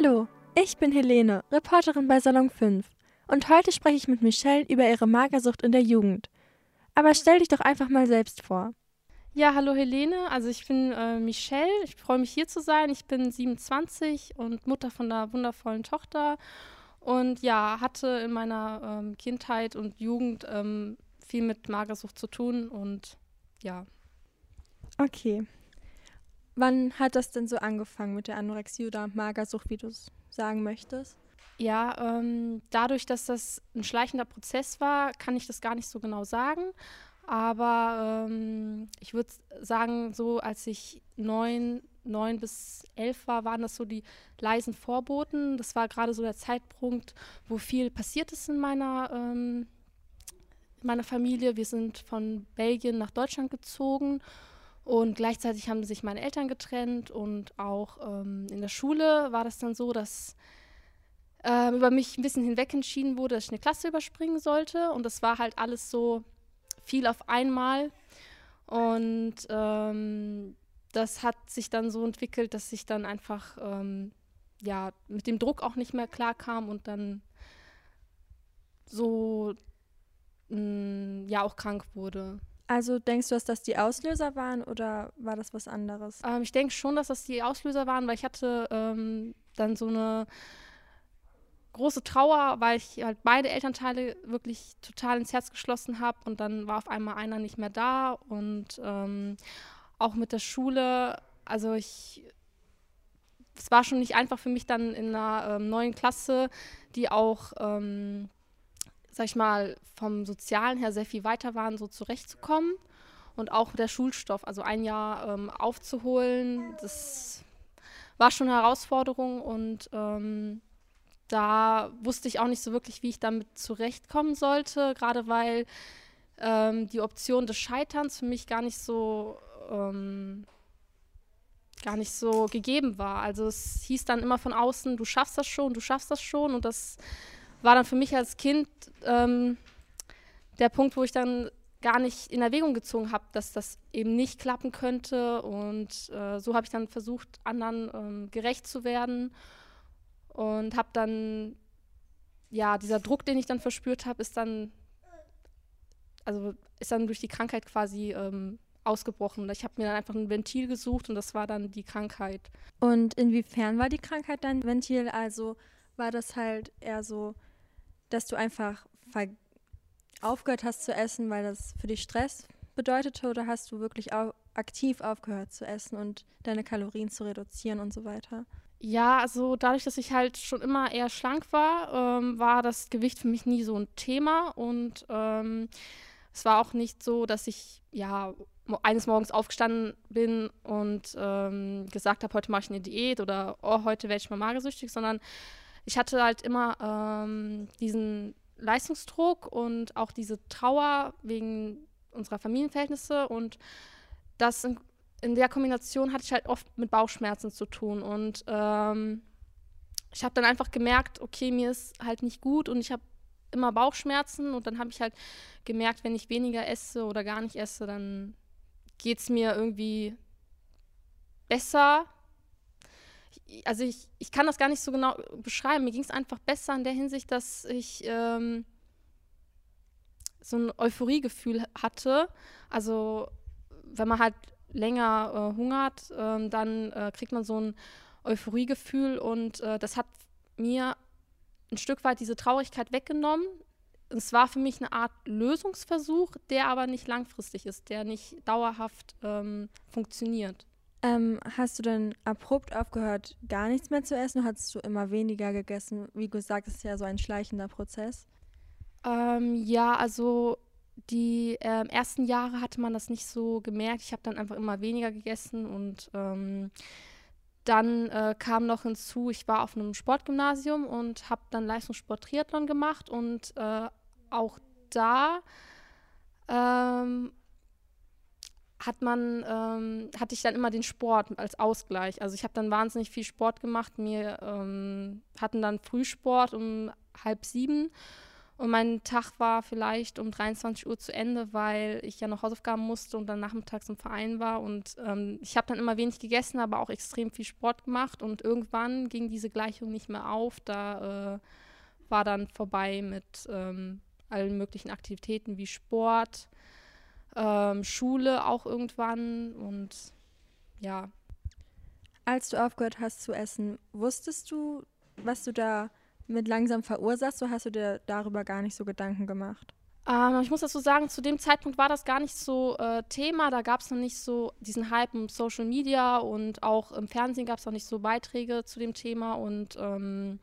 Hallo, ich bin Helene, Reporterin bei Salon 5 und heute spreche ich mit Michelle über ihre Magersucht in der Jugend. Aber stell dich doch einfach mal selbst vor. Ja, hallo Helene, also ich bin äh, Michelle, ich freue mich hier zu sein. Ich bin 27 und Mutter von einer wundervollen Tochter und ja, hatte in meiner ähm, Kindheit und Jugend ähm, viel mit Magersucht zu tun und ja. Okay, Wann hat das denn so angefangen mit der Anorexie oder Magersucht, wie du es sagen möchtest? Ja, ähm, dadurch, dass das ein schleichender Prozess war, kann ich das gar nicht so genau sagen. Aber ähm, ich würde sagen, so als ich neun, neun bis elf war, waren das so die leisen Vorboten. Das war gerade so der Zeitpunkt, wo viel passiert ist in meiner, ähm, in meiner Familie. Wir sind von Belgien nach Deutschland gezogen und gleichzeitig haben sich meine Eltern getrennt und auch ähm, in der Schule war das dann so, dass ähm, über mich ein bisschen hinweg entschieden wurde, dass ich eine Klasse überspringen sollte. Und das war halt alles so viel auf einmal. Und ähm, das hat sich dann so entwickelt, dass ich dann einfach ähm, ja, mit dem Druck auch nicht mehr klarkam und dann so mh, mm, ja auch krank wurde. Also denkst du, dass das die Auslöser waren oder war das was anderes? Ähm, ich denke schon, dass das die Auslöser waren, weil ich hatte ähm, dann so eine große Trauer, weil ich halt beide Elternteile wirklich total ins Herz geschlossen habe und dann war auf einmal einer nicht mehr da und ähm, auch mit der Schule, also ich, es war schon nicht einfach für mich dann in einer ähm, neuen Klasse, die auch ähm, sag ich mal, vom Sozialen her sehr viel weiter waren, so zurechtzukommen. Und auch der Schulstoff, also ein Jahr ähm, aufzuholen, das war schon eine Herausforderung und ähm, da wusste ich auch nicht so wirklich, wie ich damit zurechtkommen sollte, gerade weil ähm, die Option des Scheiterns für mich gar nicht so ähm, gar nicht so gegeben war. Also es hieß dann immer von außen, du schaffst das schon, du schaffst das schon und das war dann für mich als Kind ähm, der Punkt, wo ich dann gar nicht in Erwägung gezogen habe, dass das eben nicht klappen könnte. Und äh, so habe ich dann versucht, anderen ähm, gerecht zu werden und habe dann, ja, dieser Druck, den ich dann verspürt habe, ist dann, also ist dann durch die Krankheit quasi ähm, ausgebrochen. Ich habe mir dann einfach ein Ventil gesucht und das war dann die Krankheit. Und inwiefern war die Krankheit dein Ventil? Also war das halt eher so dass du einfach aufgehört hast zu essen, weil das für dich Stress bedeutete oder hast du wirklich au aktiv aufgehört zu essen und deine Kalorien zu reduzieren und so weiter? Ja, also dadurch, dass ich halt schon immer eher schlank war, ähm, war das Gewicht für mich nie so ein Thema und ähm, es war auch nicht so, dass ich ja eines Morgens aufgestanden bin und ähm, gesagt habe, heute mache ich eine Diät oder oh, heute werde ich mal magersüchtig, sondern ich hatte halt immer ähm, diesen Leistungsdruck und auch diese Trauer wegen unserer Familienverhältnisse und das in, in der Kombination hatte ich halt oft mit Bauchschmerzen zu tun und ähm, ich habe dann einfach gemerkt, okay, mir ist halt nicht gut und ich habe immer Bauchschmerzen und dann habe ich halt gemerkt, wenn ich weniger esse oder gar nicht esse, dann geht es mir irgendwie besser also ich, ich kann das gar nicht so genau beschreiben. Mir ging es einfach besser in der Hinsicht, dass ich ähm, so ein Euphoriegefühl hatte. Also wenn man halt länger äh, hungert, ähm, dann äh, kriegt man so ein Euphoriegefühl und äh, das hat mir ein Stück weit diese Traurigkeit weggenommen. Es war für mich eine Art Lösungsversuch, der aber nicht langfristig ist, der nicht dauerhaft ähm, funktioniert. Ähm, hast du denn abrupt aufgehört, gar nichts mehr zu essen? Hast du immer weniger gegessen? Wie gesagt, es ist ja so ein schleichender Prozess. Ähm, ja, also die äh, ersten Jahre hatte man das nicht so gemerkt. Ich habe dann einfach immer weniger gegessen und ähm, dann äh, kam noch hinzu, ich war auf einem Sportgymnasium und habe dann Leistungssport Triathlon gemacht und äh, auch da ähm, hat man, ähm, hatte ich dann immer den Sport als Ausgleich. Also ich habe dann wahnsinnig viel Sport gemacht. Wir ähm, hatten dann Frühsport um halb sieben Und mein Tag war vielleicht um 23 Uhr zu Ende, weil ich ja noch Hausaufgaben musste und dann nachmittags im Verein war. Und ähm, ich habe dann immer wenig gegessen, aber auch extrem viel Sport gemacht. Und irgendwann ging diese Gleichung nicht mehr auf. Da äh, war dann vorbei mit ähm, allen möglichen Aktivitäten wie Sport, ähm, Schule auch irgendwann und ja. Als du aufgehört hast zu essen, wusstest du, was du da mit langsam verursachst, oder hast du dir darüber gar nicht so Gedanken gemacht? Ähm, ich muss dazu sagen, zu dem Zeitpunkt war das gar nicht so äh, Thema. Da gab es noch nicht so diesen Hype im Social Media und auch im Fernsehen gab es noch nicht so Beiträge zu dem Thema. Und ähm,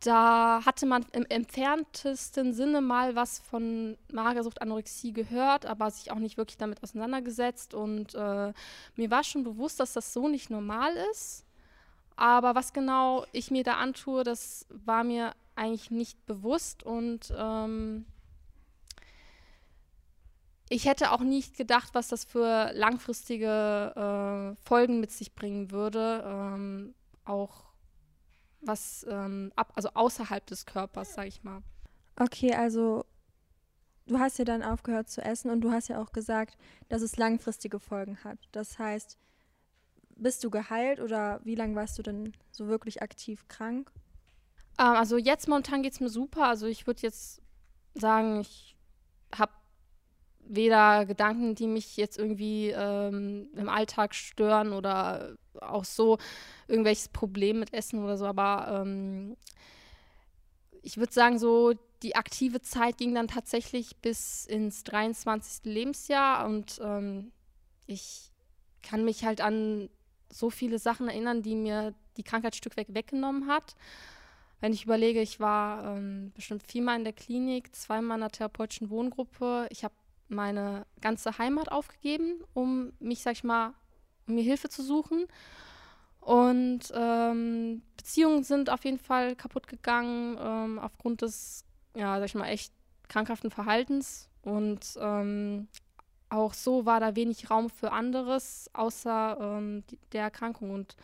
da hatte man im entferntesten Sinne mal was von Magersucht, Anorexie gehört, aber sich auch nicht wirklich damit auseinandergesetzt. Und äh, mir war schon bewusst, dass das so nicht normal ist. Aber was genau ich mir da antue, das war mir eigentlich nicht bewusst. Und ähm, ich hätte auch nicht gedacht, was das für langfristige äh, Folgen mit sich bringen würde. Ähm, auch was ähm, ab, also außerhalb des Körpers, sag ich mal. Okay, also du hast ja dann aufgehört zu essen und du hast ja auch gesagt, dass es langfristige Folgen hat. Das heißt, bist du geheilt oder wie lange warst du denn so wirklich aktiv krank? Ähm, also jetzt momentan geht es mir super. Also ich würde jetzt sagen, ich habe weder Gedanken, die mich jetzt irgendwie ähm, im Alltag stören oder auch so irgendwelches Problem mit Essen oder so, aber ähm, ich würde sagen, so die aktive Zeit ging dann tatsächlich bis ins 23. Lebensjahr und ähm, ich kann mich halt an so viele Sachen erinnern, die mir die Krankheit Stück weg weggenommen hat. Wenn ich überlege, ich war ähm, bestimmt viermal in der Klinik, zweimal in einer therapeutischen Wohngruppe. Ich habe meine ganze Heimat aufgegeben, um mich, sag ich mal, um mir Hilfe zu suchen. Und ähm, Beziehungen sind auf jeden Fall kaputt gegangen ähm, aufgrund des, ja, sag ich mal, echt krankhaften Verhaltens. Und ähm, auch so war da wenig Raum für anderes außer ähm, die, der Erkrankung. Und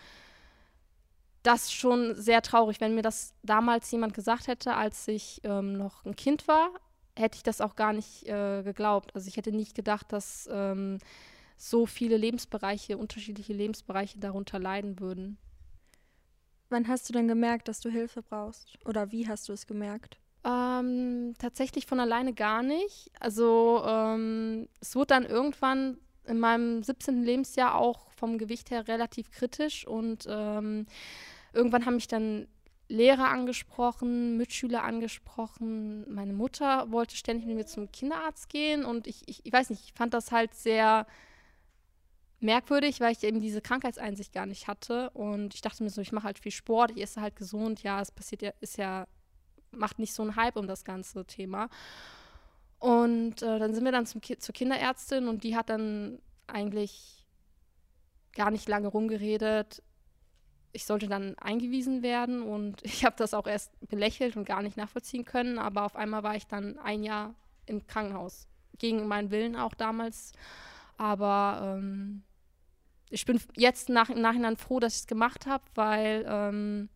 das schon sehr traurig, wenn mir das damals jemand gesagt hätte, als ich ähm, noch ein Kind war, hätte ich das auch gar nicht äh, geglaubt. Also ich hätte nicht gedacht, dass ähm, so viele Lebensbereiche, unterschiedliche Lebensbereiche darunter leiden würden. Wann hast du denn gemerkt, dass du Hilfe brauchst? Oder wie hast du es gemerkt? Ähm, tatsächlich von alleine gar nicht. Also ähm, es wurde dann irgendwann in meinem 17. Lebensjahr auch vom Gewicht her relativ kritisch und ähm, irgendwann haben mich dann Lehrer angesprochen, Mitschüler angesprochen. Meine Mutter wollte ständig mit mir zum Kinderarzt gehen und ich, ich, ich weiß nicht, ich fand das halt sehr merkwürdig, weil ich eben diese Krankheitseinsicht gar nicht hatte. Und ich dachte mir so, ich mache halt viel Sport, ich esse halt gesund, ja, es passiert ja, ist ja, macht nicht so einen Hype um das ganze Thema. Und äh, dann sind wir dann zum Ki zur Kinderärztin und die hat dann eigentlich gar nicht lange rumgeredet ich sollte dann eingewiesen werden und ich habe das auch erst belächelt und gar nicht nachvollziehen können, aber auf einmal war ich dann ein Jahr im Krankenhaus. Gegen meinen Willen auch damals. Aber ähm, ich bin jetzt nach, im Nachhinein froh, dass ich es gemacht habe, weil ähm,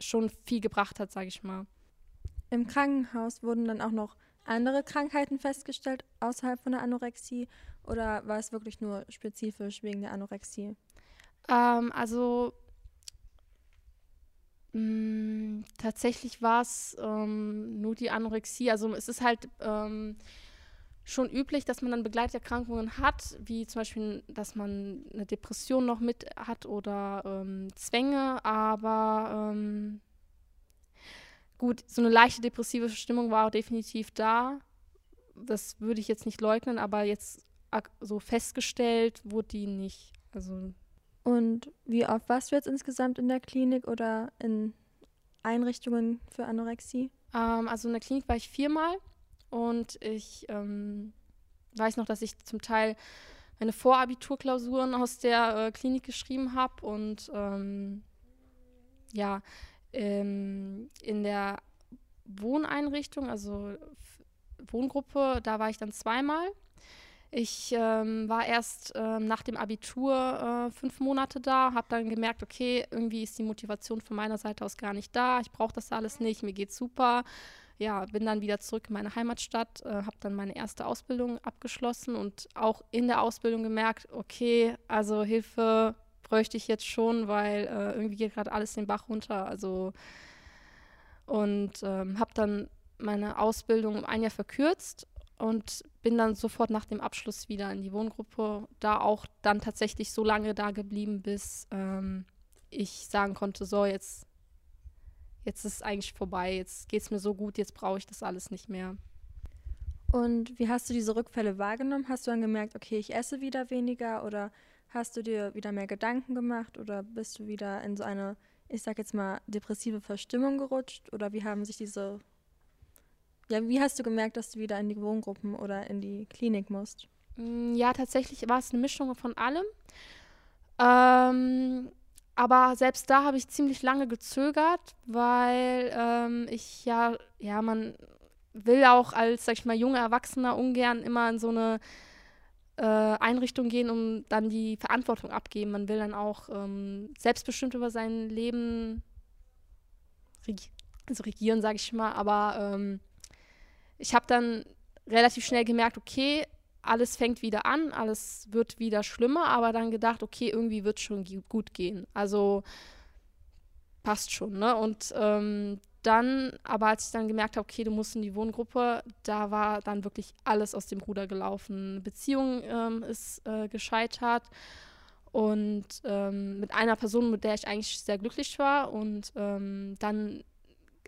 schon viel gebracht hat, sage ich mal. Im Krankenhaus wurden dann auch noch andere Krankheiten festgestellt außerhalb von der Anorexie oder war es wirklich nur spezifisch wegen der Anorexie? Ähm, also mh, mm, tatsächlich war es ähm, nur die Anorexie. Also es ist halt ähm, schon üblich, dass man dann Begleiterkrankungen hat, wie zum Beispiel, dass man eine Depression noch mit hat oder ähm, Zwänge, aber ähm, gut, so eine leichte depressive Stimmung war auch definitiv da. Das würde ich jetzt nicht leugnen, aber jetzt so festgestellt wurde die nicht. Also und wie oft warst du jetzt insgesamt in der Klinik oder in Einrichtungen für Anorexie? Ähm, also in der Klinik war ich viermal und ich ähm, weiß noch, dass ich zum Teil meine Vorabiturklausuren aus der äh, Klinik geschrieben habe und ähm, ja, ähm, in der Wohneinrichtung, also Wohngruppe, da war ich dann zweimal. Ich ähm, war erst ähm, nach dem Abitur äh, fünf Monate da, habe dann gemerkt, okay, irgendwie ist die Motivation von meiner Seite aus gar nicht da. Ich brauche das alles nicht, mir geht's super. Ja, bin dann wieder zurück in meine Heimatstadt, äh, habe dann meine erste Ausbildung abgeschlossen und auch in der Ausbildung gemerkt, okay, also Hilfe bräuchte ich jetzt schon, weil äh, irgendwie geht gerade alles den Bach runter. Also und ähm, habe dann meine Ausbildung um ein Jahr verkürzt und bin dann sofort nach dem Abschluss wieder in die Wohngruppe, da auch dann tatsächlich so lange da geblieben, bis ähm, ich sagen konnte, so jetzt, jetzt ist es eigentlich vorbei, jetzt geht es mir so gut, jetzt brauche ich das alles nicht mehr. Und wie hast du diese Rückfälle wahrgenommen? Hast du dann gemerkt, okay, ich esse wieder weniger oder hast du dir wieder mehr Gedanken gemacht oder bist du wieder in so eine, ich sag jetzt mal, depressive Verstimmung gerutscht oder wie haben sich diese ja, wie hast du gemerkt, dass du wieder in die Wohngruppen oder in die Klinik musst? Mm, ja, tatsächlich war es eine Mischung von allem. Ähm, aber selbst da habe ich ziemlich lange gezögert, weil ähm, ich ja, ja, man will auch als, sag ich mal, junger Erwachsener ungern immer in so eine äh, Einrichtung gehen, um dann die Verantwortung abgeben. Man will dann auch ähm, selbstbestimmt über sein Leben regi also regieren, sage ich mal, aber ähm, ich habe dann relativ schnell gemerkt, okay, alles fängt wieder an, alles wird wieder schlimmer, aber dann gedacht, okay, irgendwie wird es schon gut gehen. Also passt schon, ne? Und ähm, dann, aber als ich dann gemerkt habe, okay, du musst in die Wohngruppe, da war dann wirklich alles aus dem Ruder gelaufen. Eine Beziehung ähm, ist äh, gescheitert und ähm, mit einer Person, mit der ich eigentlich sehr glücklich war und ähm, dann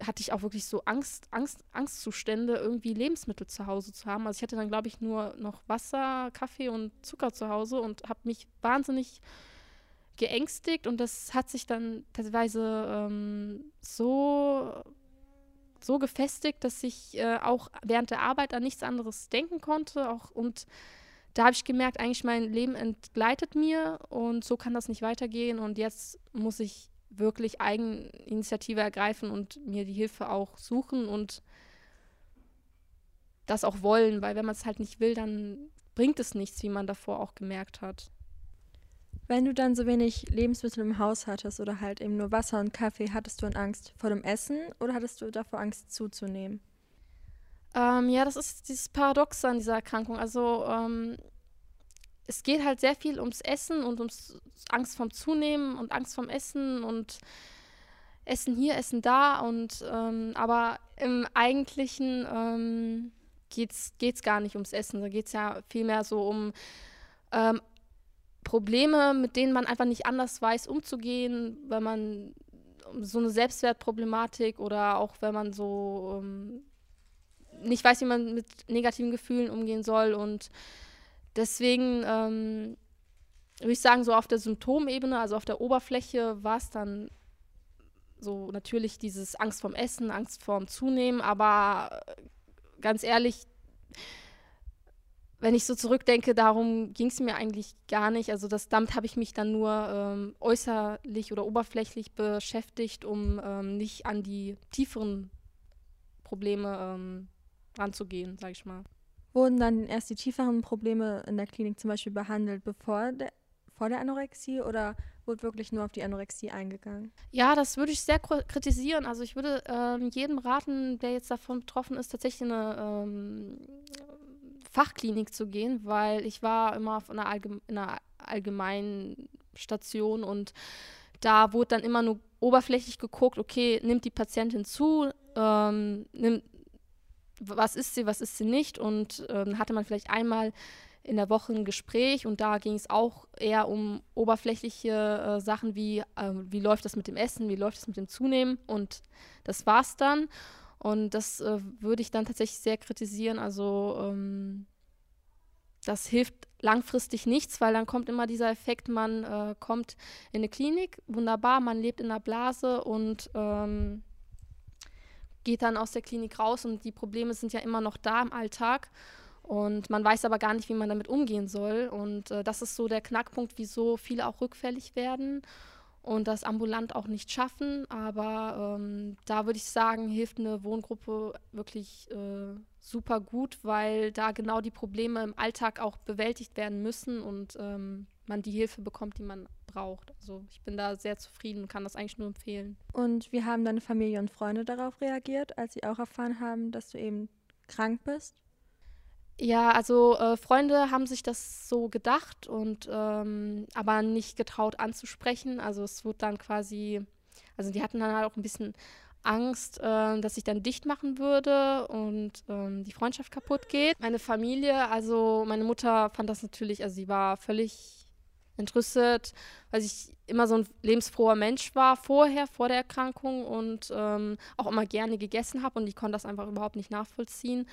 hatte ich auch wirklich so Angst, Angst, Angstzustände, irgendwie Lebensmittel zu Hause zu haben. Also ich hatte dann, glaube ich, nur noch Wasser, Kaffee und Zucker zu Hause und habe mich wahnsinnig geängstigt und das hat sich dann teilweise ähm, so, so gefestigt, dass ich äh, auch während der Arbeit an nichts anderes denken konnte. Auch, und da habe ich gemerkt, eigentlich mein Leben entgleitet mir und so kann das nicht weitergehen und jetzt muss ich wirklich Eigeninitiative ergreifen und mir die Hilfe auch suchen und das auch wollen, weil wenn man es halt nicht will, dann bringt es nichts, wie man davor auch gemerkt hat. Wenn du dann so wenig Lebensmittel im Haus hattest oder halt eben nur Wasser und Kaffee, hattest du dann Angst vor dem Essen oder hattest du davor Angst zuzunehmen? Ähm, ja, das ist dieses Paradox an dieser Erkrankung. Also ähm, es geht halt sehr viel ums Essen und ums Angst vom Zunehmen und Angst vom Essen und Essen hier, Essen da und ähm, aber im Eigentlichen ähm, geht es gar nicht ums Essen. Da geht es ja vielmehr so um ähm, Probleme, mit denen man einfach nicht anders weiß, umzugehen, wenn man so eine Selbstwertproblematik oder auch wenn man so ähm, nicht weiß, wie man mit negativen Gefühlen umgehen soll und Deswegen ähm, würde ich sagen, so auf der Symptomebene, also auf der Oberfläche, war es dann so natürlich dieses Angst vorm Essen, Angst vorm Zunehmen, aber ganz ehrlich, wenn ich so zurückdenke, darum ging es mir eigentlich gar nicht. Also das, damit habe ich mich dann nur ähm, äußerlich oder oberflächlich beschäftigt, um ähm, nicht an die tieferen Probleme ähm, ranzugehen, sage ich mal wurden dann erst die tieferen Probleme in der Klinik zum Beispiel behandelt, bevor der, vor der Anorexie oder wurde wirklich nur auf die Anorexie eingegangen? Ja, das würde ich sehr kritisieren. Also ich würde ähm, jedem raten, der jetzt davon betroffen ist, tatsächlich in eine ähm, Fachklinik zu gehen, weil ich war immer auf einer, Allgeme in einer allgemeinen Station und da wurde dann immer nur oberflächlich geguckt, okay, nimmt die Patientin zu, ähm, nimmt, was ist sie, was ist sie nicht. Und ähm, hatte man vielleicht einmal in der Woche ein Gespräch und da ging es auch eher um oberflächliche äh, Sachen wie, äh, wie läuft das mit dem Essen, wie läuft das mit dem Zunehmen und das war's dann. Und das äh, würde ich dann tatsächlich sehr kritisieren. Also ähm, das hilft langfristig nichts, weil dann kommt immer dieser Effekt, man äh, kommt in eine Klinik, wunderbar, man lebt in einer Blase und ähm, geht dann aus der Klinik raus und die Probleme sind ja immer noch da im Alltag. Und man weiß aber gar nicht, wie man damit umgehen soll. Und äh, das ist so der Knackpunkt, wieso viele auch rückfällig werden und das ambulant auch nicht schaffen. Aber ähm, da würde ich sagen, hilft eine Wohngruppe wirklich äh, super gut, weil da genau die Probleme im Alltag auch bewältigt werden müssen und ähm, man die Hilfe bekommt, die man braucht. Also ich bin da sehr zufrieden und kann das eigentlich nur empfehlen. Und wie haben deine Familie und Freunde darauf reagiert, als sie auch erfahren haben, dass du eben krank bist? Ja, also äh, Freunde haben sich das so gedacht und ähm, aber nicht getraut anzusprechen. Also es wurde dann quasi, also die hatten dann halt auch ein bisschen Angst, äh, dass ich dann dicht machen würde und ähm, die Freundschaft kaputt geht. Meine Familie, also meine Mutter fand das natürlich, also sie war völlig entrüstet, weil ich immer so ein lebensfroher Mensch war vorher, vor der Erkrankung und ähm, auch immer gerne gegessen habe und ich konnte das einfach überhaupt nicht nachvollziehen.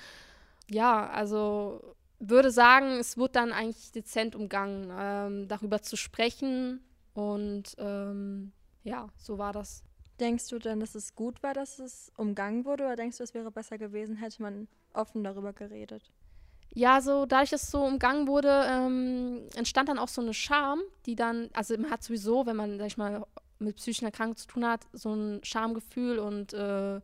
Ja, also würde sagen, es wurde dann eigentlich dezent umgangen, ähm, darüber zu sprechen und ähm, ja, so war das. Denkst du denn, dass es gut war, dass es umgangen wurde oder denkst du, es wäre besser gewesen, hätte man offen darüber geredet? Ja, so dadurch, dass es so umgangen wurde, ähm, entstand dann auch so eine Scham, die dann, also man hat sowieso, wenn man, sag ich mal, mit psychischen Erkrankungen zu tun hat, so ein Schamgefühl und äh,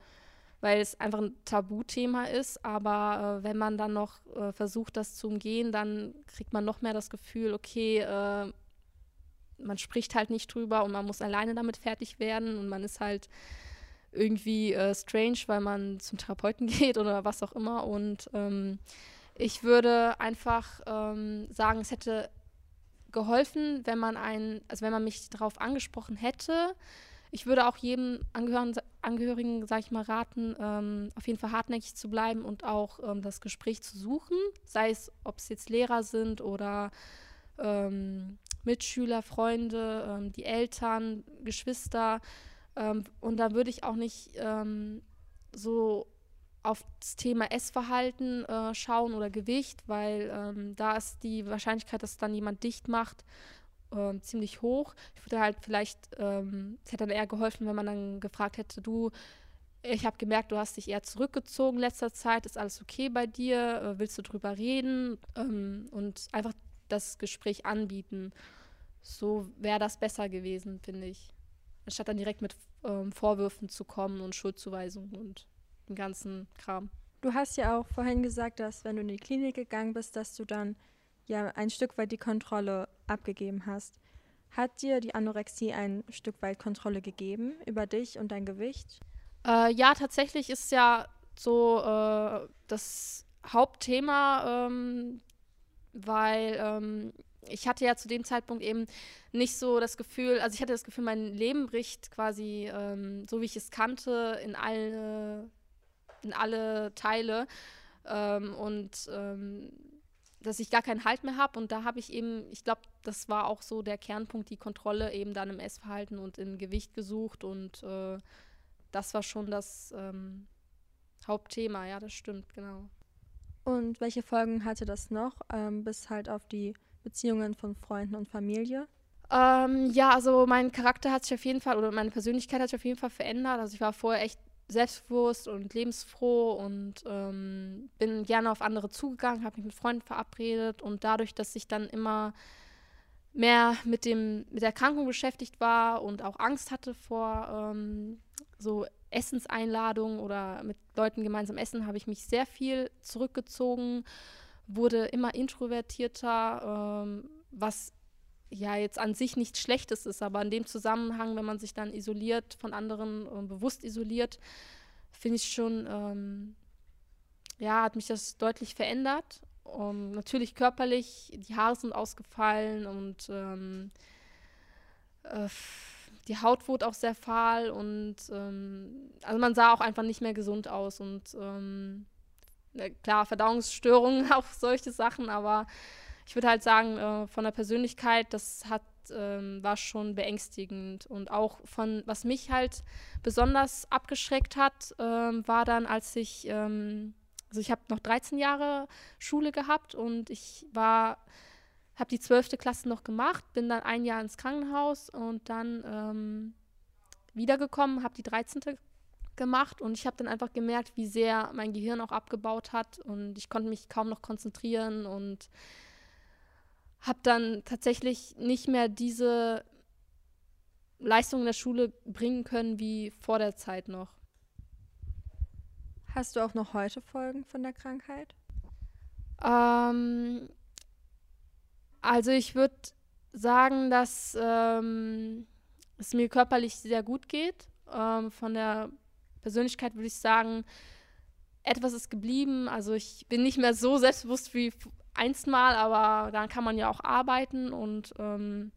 weil es einfach ein Tabuthema ist, aber äh, wenn man dann noch äh, versucht, das zu umgehen, dann kriegt man noch mehr das Gefühl, okay, äh, man spricht halt nicht drüber und man muss alleine damit fertig werden und man ist halt irgendwie äh, strange, weil man zum Therapeuten geht oder was auch immer. Und ähm, ich würde einfach ähm, sagen, es hätte geholfen, wenn man einen, also wenn man mich darauf angesprochen hätte. Ich würde auch jedem Angehörigen, Angehörigen sage ich mal, raten, ähm, auf jeden Fall hartnäckig zu bleiben und auch ähm, das Gespräch zu suchen, sei es, ob es jetzt Lehrer sind oder ähm, Mitschüler, Freunde, ähm, die Eltern, Geschwister. Ähm, und da würde ich auch nicht so auf das Thema Essverhalten äh, schauen oder Gewicht, weil ähm, da ist die Wahrscheinlichkeit, dass dann jemand dicht macht, äh, ziemlich hoch. Ich würde halt vielleicht, ähm, es hätte dann eher geholfen, wenn man dann gefragt hätte, du, ich habe gemerkt, du hast dich eher zurückgezogen in letzter Zeit, ist alles okay bei dir, äh, willst du drüber reden ähm, und einfach das Gespräch anbieten. So wäre das besser gewesen, finde ich. Anstatt dann direkt mit ähm, Vorwürfen zu kommen und Schuldzuweisungen und dem ganzen Kram. Du hast ja auch vorhin gesagt, dass wenn du in die Klinik gegangen bist, dass du dann ja ein Stück weit die Kontrolle abgegeben hast. Hat dir die Anorexie ein Stück weit Kontrolle gegeben über dich und dein Gewicht? Äh, ja, tatsächlich ist ja so äh, das Hauptthema, ähm, weil ähm, ich hatte ja zu dem Zeitpunkt eben nicht so das Gefühl, also ich hatte das Gefühl, mein Leben bricht quasi ähm, so, wie ich es kannte, in alle, in alle Teile. Ähm, und ähm, dass ich gar keinen Halt mehr habe. Und da habe ich eben, ich glaube, das war auch so der Kernpunkt, die Kontrolle eben dann im Essverhalten und im Gewicht gesucht. Und äh, das war schon das ähm, Hauptthema, ja, das stimmt, genau. Und welche Folgen hatte das noch, ähm, bis halt auf die Beziehungen von Freunden und Familie? Ähm, ja, also mein Charakter hat sich auf jeden Fall, oder meine Persönlichkeit hat sich auf jeden Fall verändert. Also ich war vorher echt selbstbewusst und lebensfroh und ähm, bin gerne auf andere zugegangen, habe mich mit Freunden verabredet und dadurch, dass ich dann immer mehr mit dem mit der Erkrankung beschäftigt war und auch Angst hatte vor ähm, so Essenseinladungen oder mit Leuten gemeinsam essen, habe ich mich sehr viel zurückgezogen wurde immer introvertierter, ähm, was ja jetzt an sich nichts Schlechtes ist, aber in dem Zusammenhang, wenn man sich dann isoliert von anderen, äh, bewusst isoliert, finde ich schon, ähm, ja, hat mich das deutlich verändert. Um, natürlich körperlich, die Haare sind ausgefallen und ähm, äh, die Haut wurde auch sehr fahl und ähm, also man sah auch einfach nicht mehr gesund aus und ähm, klar, Verdauungsstörungen, auch solche Sachen, aber ich würde halt sagen, äh, von der Persönlichkeit, das hat, ähm, war schon beängstigend. Und auch von, was mich halt besonders abgeschreckt hat, ähm, war dann, als ich, ähm, also ich habe noch 13 Jahre Schule gehabt und ich war, habe die 12. Klasse noch gemacht, bin dann ein Jahr ins Krankenhaus und dann ähm, wiedergekommen, habe die 13 gemacht und ich habe dann einfach gemerkt, wie sehr mein Gehirn auch abgebaut hat und ich konnte mich kaum noch konzentrieren und habe dann tatsächlich nicht mehr diese Leistung in der Schule bringen können wie vor der Zeit noch. Hast du auch noch heute Folgen von der Krankheit? Ähm, also ich würde sagen, dass ähm, es mir körperlich sehr gut geht. Ähm, von der Persönlichkeit würde ich sagen, etwas ist geblieben. Also ich bin nicht mehr so selbstbewusst wie einst mal, aber dann kann man ja auch arbeiten und ähm,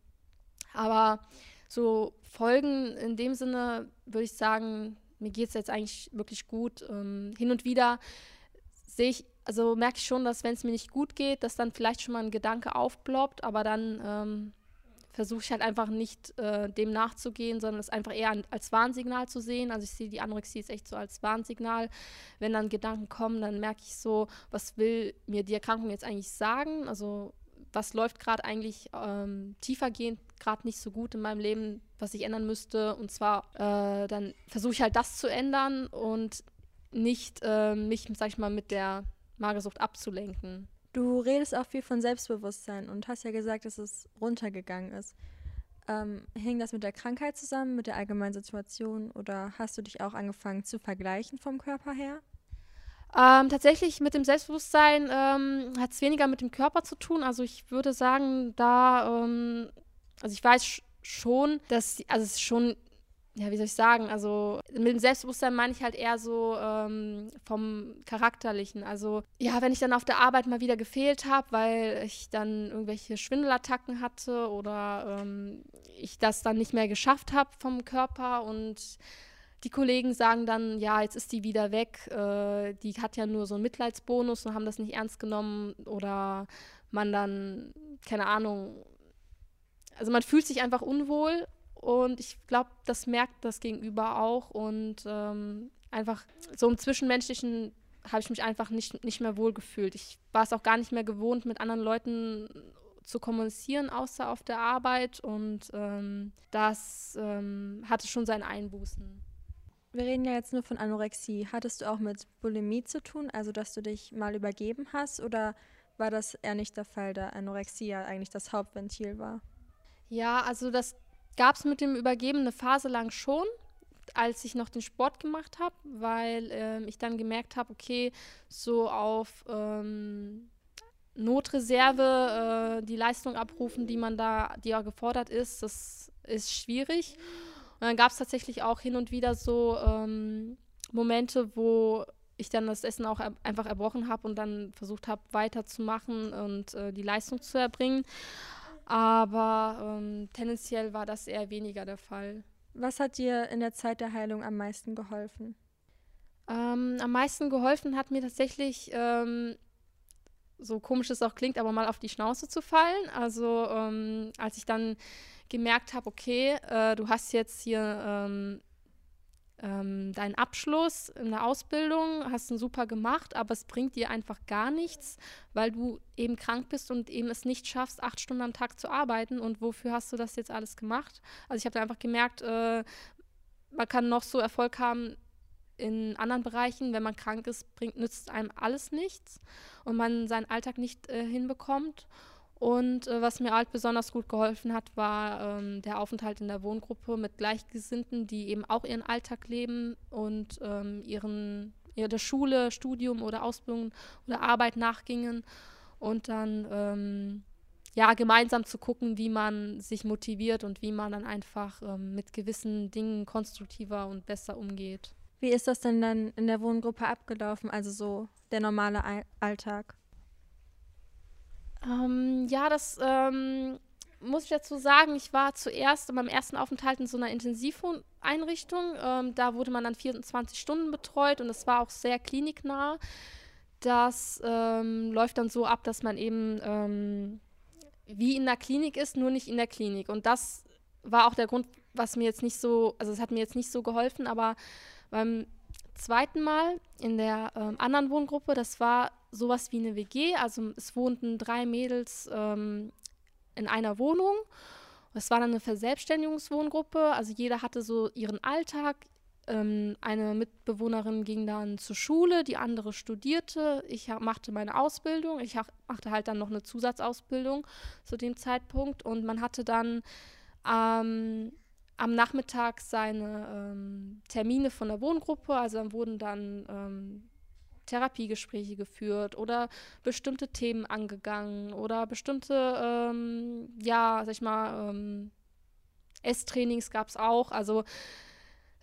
aber so Folgen in dem Sinne würde ich sagen, mir geht es jetzt eigentlich wirklich gut. Ähm, hin und wieder sehe ich, also merke ich schon, dass wenn es mir nicht gut geht, dass dann vielleicht schon mal ein Gedanke aufploppt, aber dann ähm, versuche ich halt einfach nicht äh, dem nachzugehen, sondern es einfach eher an, als Warnsignal zu sehen. Also ich sehe die Anorexie ist echt so als Warnsignal. Wenn dann Gedanken kommen, dann merke ich so, was will mir die Erkrankung jetzt eigentlich sagen? Also was läuft gerade eigentlich ähm, tiefergehend gerade nicht so gut in meinem Leben, was ich ändern müsste. Und zwar, äh, dann versuche ich halt das zu ändern und nicht äh, mich, sag ich mal, mit der Magersucht abzulenken. Du redest auch viel von Selbstbewusstsein und hast ja gesagt, dass es runtergegangen ist. Ähm, hing das mit der Krankheit zusammen, mit der allgemeinen Situation oder hast du dich auch angefangen zu vergleichen vom Körper her? Ähm, tatsächlich mit dem Selbstbewusstsein ähm, hat es weniger mit dem Körper zu tun. Also ich würde sagen, da, ähm, also ich weiß schon, dass, also es ist schon ja, wie soll ich sagen, also mit dem Selbstbewusstsein meine ich halt eher so ähm, vom Charakterlichen. Also ja, wenn ich dann auf der Arbeit mal wieder gefehlt habe, weil ich dann irgendwelche Schwindelattacken hatte oder ähm, ich das dann nicht mehr geschafft habe vom Körper und die Kollegen sagen dann, ja, jetzt ist die wieder weg, äh, die hat ja nur so einen Mitleidsbonus und haben das nicht ernst genommen oder man dann, keine Ahnung, also man fühlt sich einfach unwohl und ich glaube, das merkt das Gegenüber auch. Und ähm, einfach so im Zwischenmenschlichen habe ich mich einfach nicht, nicht mehr wohl gefühlt. Ich war es auch gar nicht mehr gewohnt, mit anderen Leuten zu kommunizieren, außer auf der Arbeit. Und ähm, das ähm, hatte schon seine Einbußen. Wir reden ja jetzt nur von Anorexie. Hattest du auch mit Bulimie zu tun, also dass du dich mal übergeben hast? Oder war das eher nicht der Fall, da Anorexie ja eigentlich das Hauptventil war? Ja, also das gab es mit dem Übergeben eine Phase lang schon, als ich noch den Sport gemacht habe, weil ähm, ich dann gemerkt habe, okay, so auf ähm, Notreserve äh, die Leistung abrufen, die man da, die ja gefordert ist, das ist schwierig. Und dann gab es tatsächlich auch hin und wieder so ähm, Momente, wo ich dann das Essen auch er einfach erbrochen habe und dann versucht habe, weiterzumachen und äh, die Leistung zu erbringen. Aber ähm, tendenziell war das eher weniger der Fall. Was hat dir in der Zeit der Heilung am meisten geholfen? Ähm, am meisten geholfen hat mir tatsächlich, ähm, so komisch es auch klingt, aber mal auf die Schnauze zu fallen. Also ähm, als ich dann gemerkt habe, okay, äh, du hast jetzt hier ähm, deinen Abschluss in der Ausbildung, hast ihn super gemacht, aber es bringt dir einfach gar nichts, weil du eben krank bist und eben es nicht schaffst, acht Stunden am Tag zu arbeiten. Und wofür hast du das jetzt alles gemacht? Also ich habe da einfach gemerkt, äh, man kann noch so Erfolg haben in anderen Bereichen, wenn man krank ist, bringt, nützt einem alles nichts und man seinen Alltag nicht äh, hinbekommt. Und äh, was mir halt besonders gut geholfen hat, war ähm, der Aufenthalt in der Wohngruppe mit Gleichgesinnten, die eben auch ihren Alltag leben und ähm, ihren, ihre Schule, Studium oder Ausbildung oder Arbeit nachgingen. Und dann ähm, ja, gemeinsam zu gucken, wie man sich motiviert und wie man dann einfach ähm, mit gewissen Dingen konstruktiver und besser umgeht. Wie ist das denn dann in der Wohngruppe abgelaufen, also so der normale Alltag? Ähm, ja, das ähm, muss ich dazu sagen. Ich war zuerst in meinem ersten Aufenthalt in so einer Intensiveinrichtung. Ähm, da wurde man dann 24 Stunden betreut und es war auch sehr kliniknah. Das ähm, läuft dann so ab, dass man eben ähm, wie in der Klinik ist, nur nicht in der Klinik. Und das war auch der Grund, was mir jetzt nicht so, also es hat mir jetzt nicht so geholfen, aber beim zweiten Mal in der ähm, anderen Wohngruppe, das war sowas wie eine WG. Also es wohnten drei Mädels ähm, in einer Wohnung. Es war dann eine Verselbstständigungswohngruppe. Also jeder hatte so ihren Alltag. Ähm, eine Mitbewohnerin ging dann zur Schule, die andere studierte. Ich machte meine Ausbildung. Ich machte halt dann noch eine Zusatzausbildung zu dem Zeitpunkt. Und man hatte dann ähm, am Nachmittag seine ähm, Termine von der Wohngruppe. Also dann wurden dann ähm, Therapiegespräche geführt oder bestimmte Themen angegangen oder bestimmte, ähm, ja, sag ich mal, ähm, Esstrainings gab es auch. Also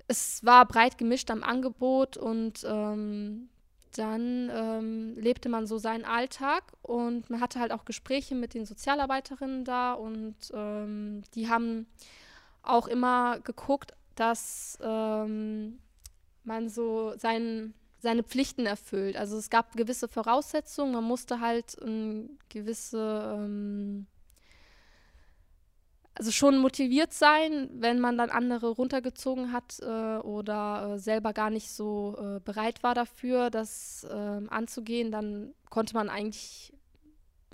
es war breit gemischt am Angebot und ähm, dann ähm, lebte man so seinen Alltag und man hatte halt auch Gespräche mit den Sozialarbeiterinnen da und ähm, die haben auch immer geguckt, dass ähm, man so sein, seine Pflichten erfüllt. Also es gab gewisse Voraussetzungen, man musste halt ähm, gewisse ähm, also schon motiviert sein, wenn man dann andere runtergezogen hat äh, oder äh, selber gar nicht so äh, bereit war dafür, das ähm, anzugehen, dann konnte man eigentlich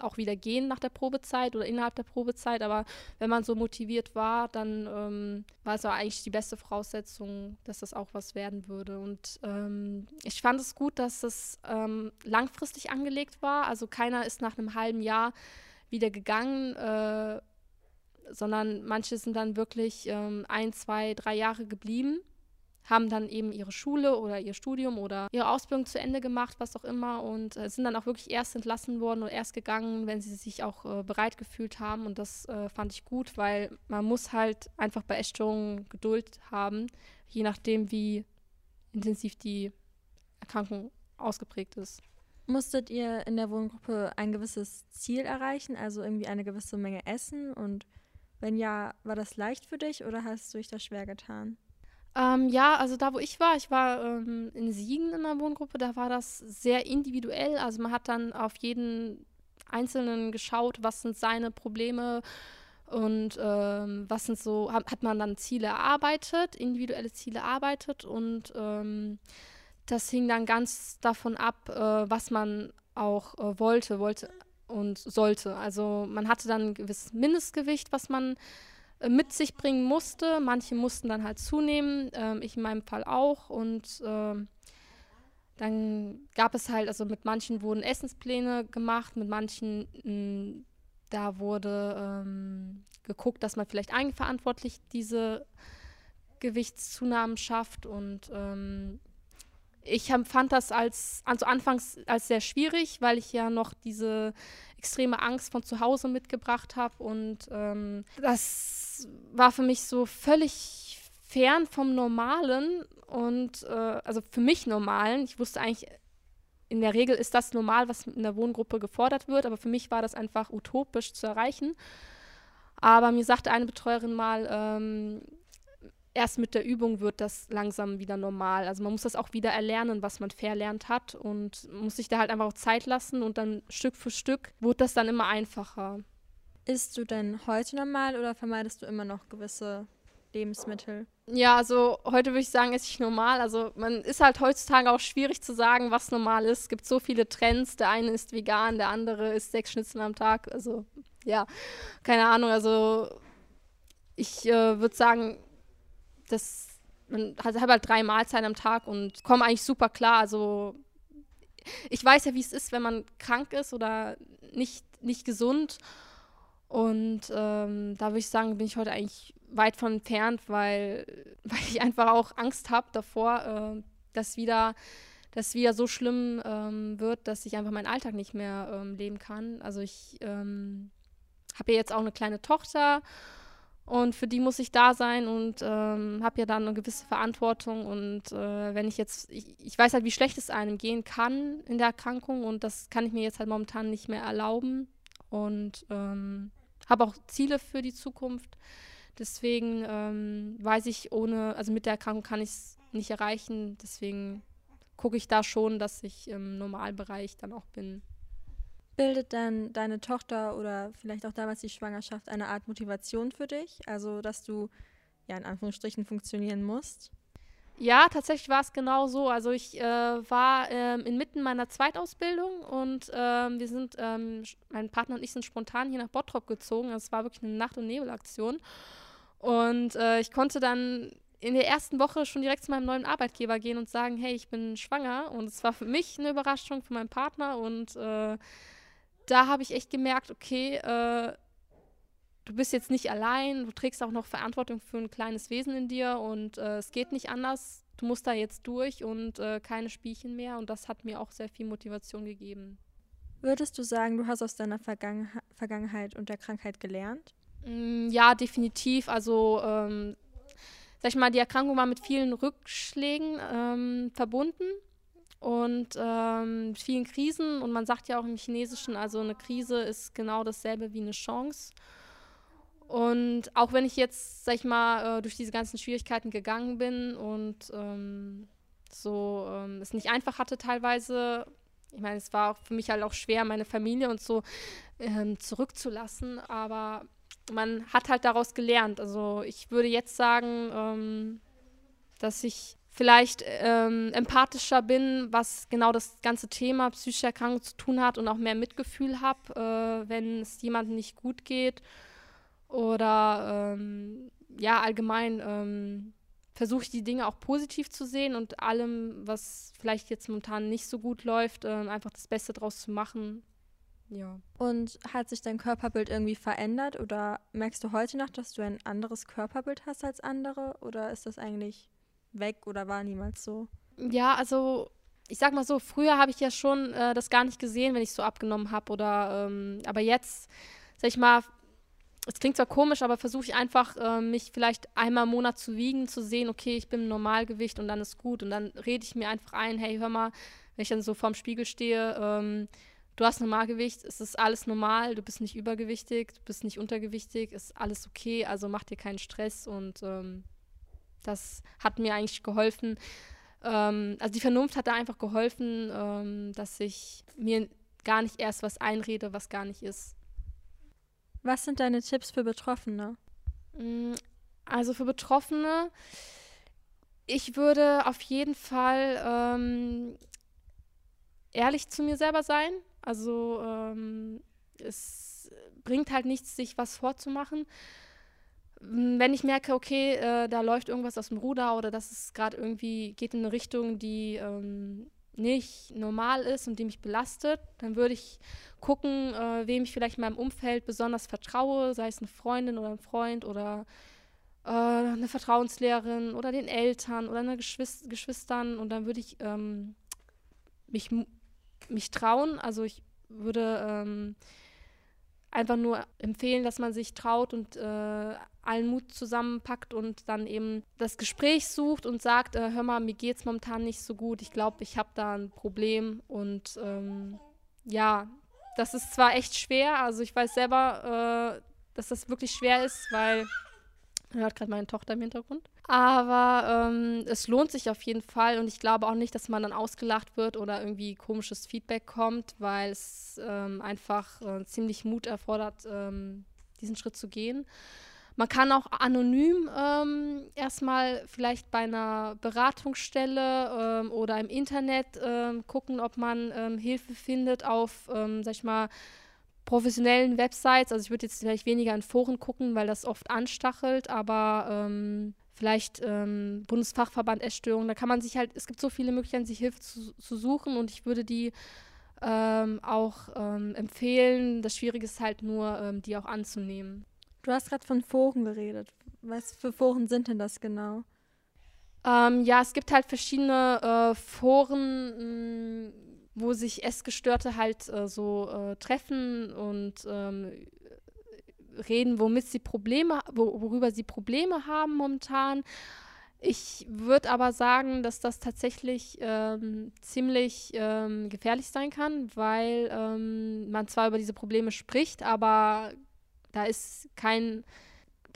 auch wieder gehen nach der Probezeit oder innerhalb der Probezeit. Aber wenn man so motiviert war, dann ähm, war es auch eigentlich die beste Voraussetzung, dass das auch was werden würde. Und ähm, ich fand es gut, dass es ähm, langfristig angelegt war. Also keiner ist nach einem halben Jahr wieder gegangen äh, sondern manche sind dann wirklich ähm, ein, zwei, drei Jahre geblieben, haben dann eben ihre Schule oder ihr Studium oder ihre Ausbildung zu Ende gemacht, was auch immer, und äh, sind dann auch wirklich erst entlassen worden oder erst gegangen, wenn sie sich auch äh, bereit gefühlt haben. Und das äh, fand ich gut, weil man muss halt einfach bei Essstörungen Geduld haben, je nachdem, wie intensiv die Erkrankung ausgeprägt ist. Musstet ihr in der Wohngruppe ein gewisses Ziel erreichen, also irgendwie eine gewisse Menge essen und wenn ja, war das leicht für dich oder hast du dich das schwer getan? Ähm, ja, also da, wo ich war, ich war ähm, in Siegen in der Wohngruppe, da war das sehr individuell. Also man hat dann auf jeden Einzelnen geschaut, was sind seine Probleme und ähm, was sind so, hat, hat, man dann Ziele erarbeitet, individuelle Ziele erarbeitet und ähm, das hing dann ganz davon ab, äh, was man auch äh, wollte. Wollte und sollte. Also man hatte dann ein gewisses Mindestgewicht, was man mit sich bringen musste. Manche mussten dann halt zunehmen, äh, ich in meinem Fall auch. Und äh, dann gab es halt, also mit manchen wurden Essenspläne gemacht, mit manchen, mh, da wurde ähm, geguckt, dass man vielleicht eigenverantwortlich diese Gewichtszunahmen schafft und ähm, ich empfand das als, also anfangs als sehr schwierig, weil ich ja noch diese extreme Angst von zu Hause mitgebracht habe und ähm, das war für mich so völlig fern vom Normalen und äh, also für mich Normalen. Ich wusste eigentlich, in der Regel ist das normal, was in der Wohngruppe gefordert wird, aber für mich war das einfach utopisch zu erreichen. Aber mir sagte eine Betreuerin mal, ähm, erst mit der Übung wird das langsam wieder normal. Also man muss das auch wieder erlernen, was man verlernt hat und muss sich da halt einfach auch Zeit lassen und dann Stück für Stück wird das dann immer einfacher. Isst du denn heute normal oder vermeidest du immer noch gewisse Lebensmittel? Ja, also heute würde ich sagen, esse ich normal. Also man ist halt heutzutage auch schwierig zu sagen, was normal ist. Es gibt so viele Trends. Der eine ist vegan, der andere isst sechs Schnitzel am Tag. Also ja, keine Ahnung. Also ich äh, würde sagen, das, man hat halt drei Mahlzeiten am Tag und komme eigentlich super klar. Also ich weiß ja, wie es ist, wenn man krank ist oder nicht, nicht gesund. Und ähm, da würde ich sagen, bin ich heute eigentlich weit von entfernt, weil, weil ich einfach auch Angst habe davor, äh, dass wieder dass wieder so schlimm ähm, wird, dass ich einfach meinen Alltag nicht mehr ähm, leben kann. Also ich ähm, habe ja jetzt auch eine kleine Tochter und für die muss ich da sein und ähm, habe ja dann eine gewisse Verantwortung. Und äh, wenn ich jetzt, ich, ich, weiß halt, wie schlecht es einem gehen kann in der Erkrankung und das kann ich mir jetzt halt momentan nicht mehr erlauben. Und ähm, habe auch Ziele für die Zukunft. Deswegen ähm, weiß ich, ohne, also mit der Erkrankung kann ich es nicht erreichen. Deswegen gucke ich da schon, dass ich im Normalbereich dann auch bin. Bildet dann deine Tochter oder vielleicht auch damals die Schwangerschaft eine Art Motivation für dich? Also, dass du ja in Anführungsstrichen funktionieren musst? Ja, tatsächlich war es genau so. Also ich äh, war ähm, inmitten meiner Zweitausbildung und ähm, wir sind, ähm, mein Partner und ich sind spontan hier nach Bottrop gezogen. Es war wirklich eine Nacht- und Nebelaktion. Und äh, ich konnte dann in der ersten Woche schon direkt zu meinem neuen Arbeitgeber gehen und sagen, hey, ich bin schwanger. Und es war für mich eine Überraschung, für meinen Partner und äh, da habe ich echt gemerkt, okay, äh, du bist jetzt nicht allein, du trägst auch noch Verantwortung für ein kleines Wesen in dir und äh, es geht nicht anders. Du musst da jetzt durch und äh, keine Spielchen mehr. Und das hat mir auch sehr viel Motivation gegeben. Würdest du sagen, du hast aus deiner Vergangen Vergangenheit und der Krankheit gelernt? Mm, ja, definitiv. Also, ähm, sag ich mal, die Erkrankung war mit vielen Rückschlägen ähm, verbunden und ähm, mit vielen Krisen. Und man sagt ja auch im Chinesischen, also eine Krise ist genau dasselbe wie eine Chance. Und auch wenn ich jetzt, sag ich mal, äh, durch diese ganzen Schwierigkeiten gegangen bin und ähm, so ähm, es nicht einfach hatte teilweise, ich meine, es war auch für mich halt auch schwer, meine Familie und so ähm, zurückzulassen, aber man hat halt daraus gelernt. Also ich würde jetzt sagen, ähm, dass ich vielleicht ähm, empathischer bin, was genau das ganze Thema psychische Erkrankung zu tun hat und auch mehr Mitgefühl habe, äh, wenn es jemandem nicht gut geht. Oder ähm, ja, allgemein ähm, versuche ich die Dinge auch positiv zu sehen und allem, was vielleicht jetzt momentan nicht so gut läuft, ähm, einfach das Beste draus zu machen. Ja. Und hat sich dein Körperbild irgendwie verändert oder merkst du heute noch, dass du ein anderes Körperbild hast als andere oder ist das eigentlich weg oder war niemals so? Ja, also ich sag mal so, früher habe ich ja schon äh, das gar nicht gesehen, wenn ich so abgenommen habe oder ähm, aber jetzt, sag ich mal, es klingt zwar komisch, aber versuche ich einfach, äh, mich vielleicht einmal im Monat zu wiegen, zu sehen, okay, ich bin im Normalgewicht und dann ist gut. Und dann rede ich mir einfach ein, hey, hör mal, wenn ich dann so vorm Spiegel stehe, ähm, du hast Normalgewicht, es ist alles normal, du bist nicht übergewichtig, du bist nicht untergewichtig, ist alles okay, also mach dir keinen Stress und ähm, das hat mir eigentlich geholfen. Ähm, also die Vernunft hat da einfach geholfen, ähm, dass ich mir gar nicht erst was einrede, was gar nicht ist. Was sind deine Tipps für Betroffene? Mm, also für Betroffene, ich würde auf jeden Fall ähm, ehrlich zu mir selber sein. Also ähm, es bringt halt nichts, sich was vorzumachen. Mm, wenn ich merke, okay, äh, da läuft irgendwas aus dem Ruder oder dass es gerade irgendwie geht in eine Richtung, die ähm, nicht normal ist und die mich belastet, dann würde ich gucken, äh, wem ich vielleicht in meinem Umfeld besonders vertraue, sei es eine Freundin oder ein Freund oder äh, eine Vertrauenslehrerin oder den Eltern oder eine Geschwist Geschwistern und dann würde ich ähm, mich, mich trauen. Also ich würde ähm, einfach nur empfehlen, dass man sich traut und äh, allen Mut zusammenpackt und dann eben das Gespräch sucht und sagt, äh, hör mal, mir geht es momentan nicht so gut. Ich glaube, ich habe da ein Problem und ähm, ja, das ist zwar echt schwer, also ich weiß selber, äh, dass das wirklich schwer ist, weil man hört gerade meine Tochter im Hintergrund. Aber ähm, es lohnt sich auf jeden Fall und ich glaube auch nicht, dass man dann ausgelacht wird oder irgendwie komisches Feedback kommt, weil es ähm, einfach äh, ziemlich Mut erfordert, ähm, diesen Schritt zu gehen. Man kann auch anonym ähm, erstmal vielleicht bei einer Beratungsstelle ähm, oder im Internet ähm, gucken, ob man ähm, Hilfe findet auf, ähm, sag ich mal, professionellen Websites. Also ich würde jetzt vielleicht weniger in Foren gucken, weil das oft anstachelt, aber ähm, vielleicht Bundesfachverband Essstörungen, da kann man sich halt, es gibt so viele Möglichkeiten, sich Hilfe zu, zu suchen und ich würde die auch empfehlen. Das Schwierige ist halt nur, die auch anzunehmen. Du hast gerade von Foren geredet. Was für Foren sind denn das genau? Ähm, ja, es gibt halt verschiedene äh, Foren, mh, wo sich Essgestörte halt äh, so äh, treffen und ähm, reden, womit sie Probleme, wo, worüber sie Probleme haben momentan. Ich würde aber sagen, dass das tatsächlich ähm, ziemlich ähm, gefährlich sein kann, weil ähm, man zwar über diese Probleme spricht, aber da ist kein,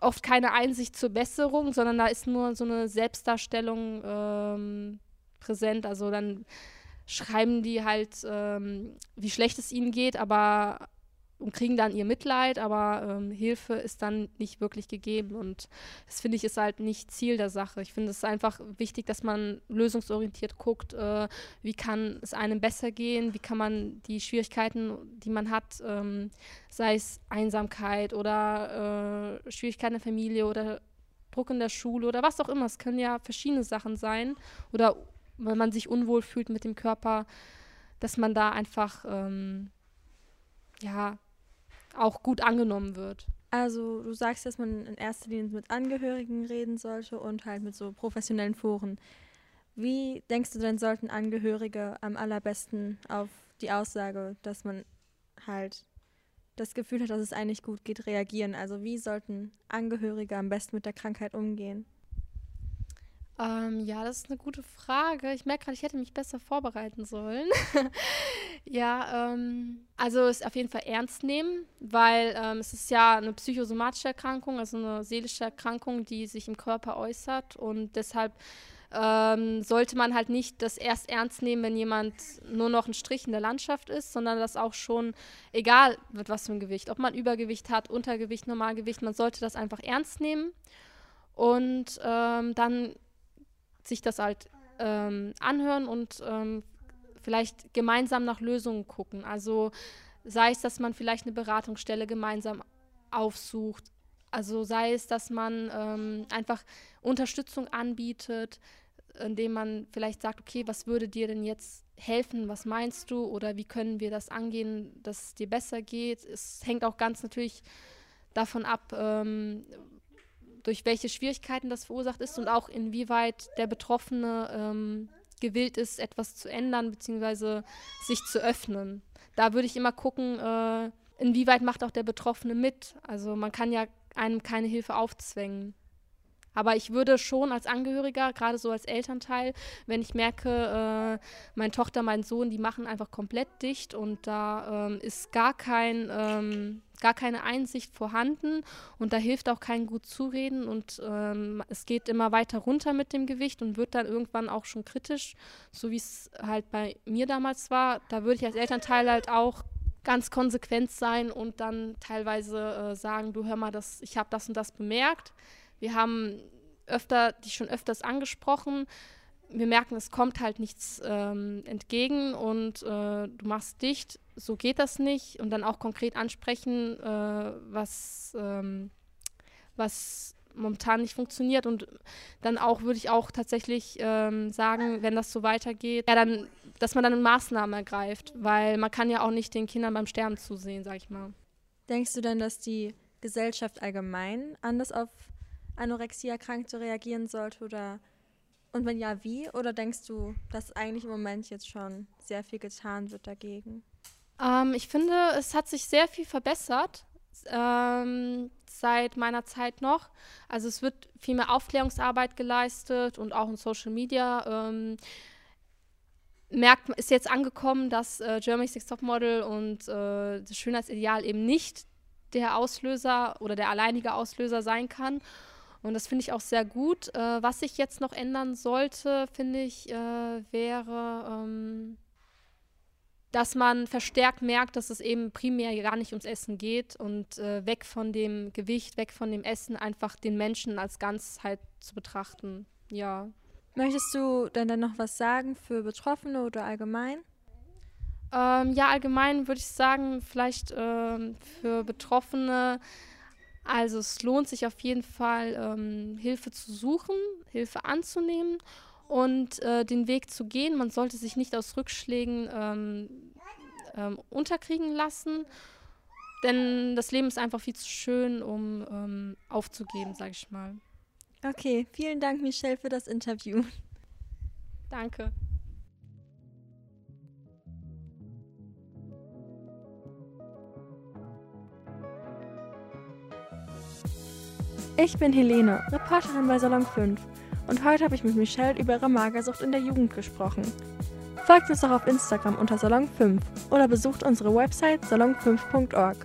oft keine Einsicht zur Besserung, sondern da ist nur so eine Selbstdarstellung ähm, präsent. Also dann schreiben die halt, ähm, wie schlecht es ihnen geht, aber und kriegen dann ihr Mitleid, aber ähm, Hilfe ist dann nicht wirklich gegeben. Und das finde ich ist halt nicht Ziel der Sache. Ich finde es einfach wichtig, dass man lösungsorientiert guckt, äh, wie kann es einem besser gehen, wie kann man die Schwierigkeiten, die man hat, ähm, sei es Einsamkeit oder äh, Schwierigkeiten in der Familie oder Druck in der Schule oder was auch immer. Es können ja verschiedene Sachen sein. Oder wenn man sich unwohl fühlt mit dem Körper, dass man da einfach ähm, ja auch gut angenommen wird. Also du sagst, dass man in erster Linie mit Angehörigen reden sollte und halt mit so professionellen Foren. Wie denkst du denn, sollten Angehörige am allerbesten auf die Aussage, dass man halt das Gefühl hat, dass es eigentlich gut geht, reagieren? Also wie sollten Angehörige am besten mit der Krankheit umgehen? Ähm, ja, das ist eine gute Frage. Ich merke gerade, ich hätte mich besser vorbereiten sollen. ja, ähm, also es auf jeden Fall ernst nehmen, weil ähm, es ist ja eine psychosomatische Erkrankung, also eine seelische Erkrankung, die sich im Körper äußert und deshalb ähm, sollte man halt nicht das erst ernst nehmen, wenn jemand nur noch ein Strich in der Landschaft ist, sondern das auch schon, egal mit was für ein Gewicht, ob man Übergewicht hat, Untergewicht, Normalgewicht, man sollte das einfach ernst nehmen und ähm, dann sich das halt ähm, anhören und ähm, vielleicht gemeinsam nach Lösungen gucken. Also sei es, dass man vielleicht eine Beratungsstelle gemeinsam aufsucht. Also sei es, dass man ähm, einfach Unterstützung anbietet, indem man vielleicht sagt, okay, was würde dir denn jetzt helfen, was meinst du oder wie können wir das angehen, dass es dir besser geht. Es hängt auch ganz natürlich davon ab, ähm, durch welche Schwierigkeiten das verursacht ist und auch inwieweit der Betroffene ähm, gewillt ist, etwas zu ändern bzw. sich zu öffnen. Da würde ich immer gucken, äh, inwieweit macht auch der Betroffene mit. Also man kann ja einem keine Hilfe aufzwängen. Aber ich würde schon als Angehöriger, gerade so als Elternteil, wenn ich merke, äh, meine Tochter, mein Sohn, die machen einfach komplett dicht und da ähm, ist gar kein, ähm, gar keine Einsicht vorhanden und da hilft auch kein gut zureden und ähm, es geht immer weiter runter mit dem Gewicht und wird dann irgendwann auch schon kritisch, so wie es halt bei mir damals war. Da würde ich als Elternteil halt auch ganz konsequent sein und dann teilweise äh, sagen, du hör mal, das, ich habe das und das bemerkt wir haben öfter, dich schon öfters angesprochen. Wir merken, es kommt halt nichts ähm, entgegen und äh, du machst dicht, so geht das nicht. Und dann auch konkret ansprechen, äh, was, ähm, was momentan nicht funktioniert. Und dann auch würde ich auch tatsächlich ähm, sagen, wenn das so weitergeht, ja, dann, dass man dann eine Maßnahme ergreift, weil man kann ja auch nicht den Kindern beim Sterben zusehen, sag ich mal. Denkst du denn, dass die Gesellschaft allgemein anders auf Anorexie-Erkrankte reagieren sollte oder und wenn ja, wie? Oder denkst du, dass eigentlich im Moment jetzt schon sehr viel getan wird dagegen? Ähm, ich finde, es hat sich sehr viel verbessert ähm, seit meiner Zeit noch. Also es wird viel mehr Aufklärungsarbeit geleistet und auch in Social Media. Ähm, merkt, ist jetzt angekommen, dass äh, Germany's Next Topmodel und äh, das Schönheitsideal eben nicht der Auslöser oder der alleinige Auslöser sein kann. Und das finde ich auch sehr gut. Äh, was sich jetzt noch ändern sollte, finde ich, äh, wäre, ähm, dass man verstärkt merkt, dass es eben primär gar nicht ums Essen geht und äh, weg von dem Gewicht, weg von dem Essen, einfach den Menschen als Ganzheit zu betrachten. Ja. Möchtest du denn dann noch was sagen für Betroffene oder allgemein? Ähm, ja, allgemein würde ich sagen, vielleicht ähm, für Betroffene also es lohnt sich auf jeden Fall, ähm, Hilfe zu suchen, Hilfe anzunehmen und äh, den Weg zu gehen. Man sollte sich nicht aus Rückschlägen ähm, ähm, unterkriegen lassen, denn das Leben ist einfach viel zu schön, um ähm, aufzugeben, sage ich mal. Okay, vielen Dank, Michelle, für das Interview. Danke. Ich bin Helene, Reporterin bei Salon 5 und heute habe ich mit Michelle über ihre Magersucht in der Jugend gesprochen. Folgt uns doch auf Instagram unter Salon 5 oder besucht unsere Website salon5.org.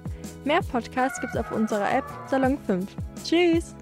Mehr Podcasts gibt's auf unserer App Salon 5. Tschüss!